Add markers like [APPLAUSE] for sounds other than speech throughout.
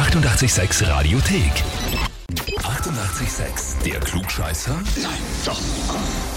886 Radiothek. 88,6. Der Klugscheißer? Nein, doch.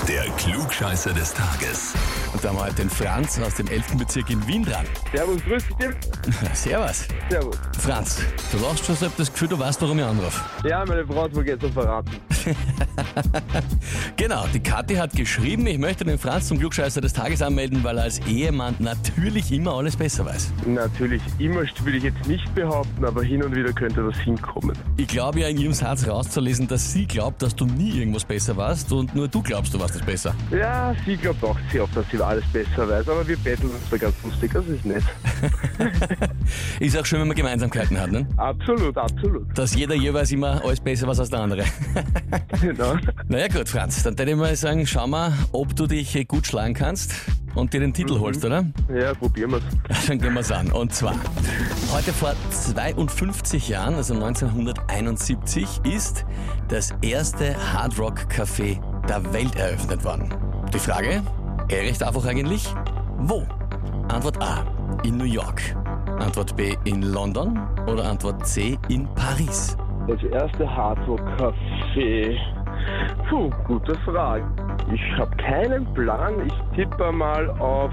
Der Klugscheißer des Tages. Und da haben wir heute den Franz aus dem 11. Bezirk in Wien dran. Servus, grüß dich. [LAUGHS] Servus. Servus. Franz, du lachst schon so, ich hab das Gefühl, du weißt, warum ich anrufe. Ja, meine Frau hat mir gestern verraten. [LAUGHS] Genau, die Kathi hat geschrieben, ich möchte den Franz zum Klugscheißer des Tages anmelden, weil er als Ehemann natürlich immer alles besser weiß. Natürlich, immer will ich jetzt nicht behaupten, aber hin und wieder könnte was hinkommen. Ich glaube ja in ihrem Satz rauszulesen, dass sie glaubt, dass du nie irgendwas besser warst und nur du glaubst, du warst es besser. Ja, sie glaubt auch sehr oft, dass sie alles besser weiß, aber wir betteln uns da ganz lustig, das ist nett. [LAUGHS] Ist auch schön, wenn man Gemeinsamkeiten hat, ne? Absolut, absolut. Dass jeder jeweils immer alles besser weiß als der andere. [LAUGHS] Genau. Naja gut, Franz, dann würde ich mal sagen, schau mal, ob du dich gut schlagen kannst und dir den Titel holst, oder? Ja, probieren wir's. [LAUGHS] Dann gehen wir's an. Und zwar, heute vor 52 Jahren, also 1971, ist das erste Hard Rock Café der Welt eröffnet worden. Die Frage, recht einfach eigentlich, wo? Antwort A, in New York. Antwort B, in London. Oder Antwort C, in Paris. Das erste Hardrock-Café. Puh, gute Frage. Ich habe keinen Plan. Ich tippe mal auf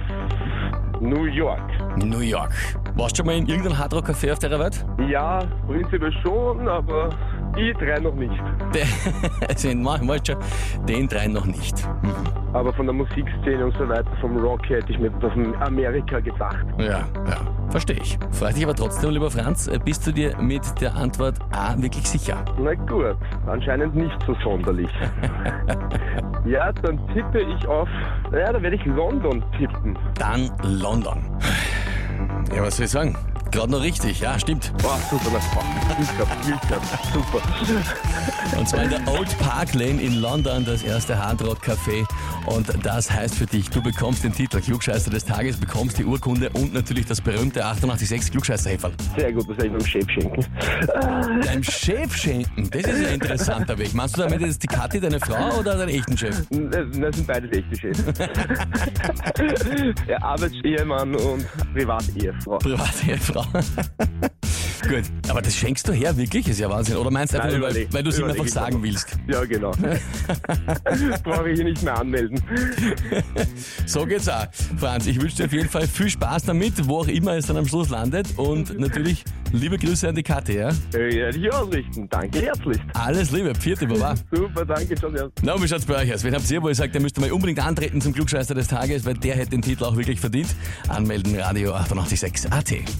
New York. New York. Warst du schon mal in irgendeinem Hard Rock Café auf der Welt? Ja, prinzipiell schon, aber die drei noch nicht. [LAUGHS] Also in schon den drei noch nicht. Mhm. Aber von der Musikszene und so weiter, vom Rock hätte ich mir auf Amerika gedacht. Ja, ja, verstehe ich. Freut dich aber trotzdem, lieber Franz, äh, bist du dir mit der Antwort A wirklich sicher? Na gut, anscheinend nicht so sonderlich. [LAUGHS] ja, dann tippe ich auf, naja, da werde ich London tippen. Dann London. Ja, was soll ich sagen? Gerade noch richtig, ja, stimmt. Boah, super, Glück gehabt, super. Und zwar in der Old Park Lane in London, das erste Hard Rock Café. Und das heißt für dich, du bekommst den Titel Klugscheißer des Tages, bekommst die Urkunde und natürlich das berühmte 886 klugscheißer -Häferl. Sehr gut, das werde ich meinem Chef schenken. Deinem Chef schenken, das ist ein interessanter Weg. Meinst du damit jetzt die Kathi, deine Frau oder deinen echten Chef? Das, das sind beides echte Chefs. [LAUGHS] Der Arbeitsehemann und Privatehefrau. Privatehefrau. [LAUGHS] Gut, aber das schenkst du her, wirklich? Ist ja Wahnsinn. Oder meinst du einfach Nein, nur, weil, du es ihm einfach sagen aber. willst? Ja, genau. [LAUGHS] Brauche ich hier nicht mehr anmelden. So geht's auch. Franz, ich wünsche dir auf jeden Fall viel Spaß damit, wo auch immer es dann am Schluss landet. Und natürlich liebe Grüße an die Kathi, ja? Äh, Werde ich ausrichten. Danke herzlichst. Alles Liebe, vierte Baba. [LAUGHS] Super, danke schon. Ja. Na, wie schaut's bei euch aus? Wen habt ihr, wo ihr sagt, ihr müsst mal unbedingt antreten zum Klugscheißer des Tages, weil der hätte den Titel auch wirklich verdient? Anmelden, Radio 886 AT.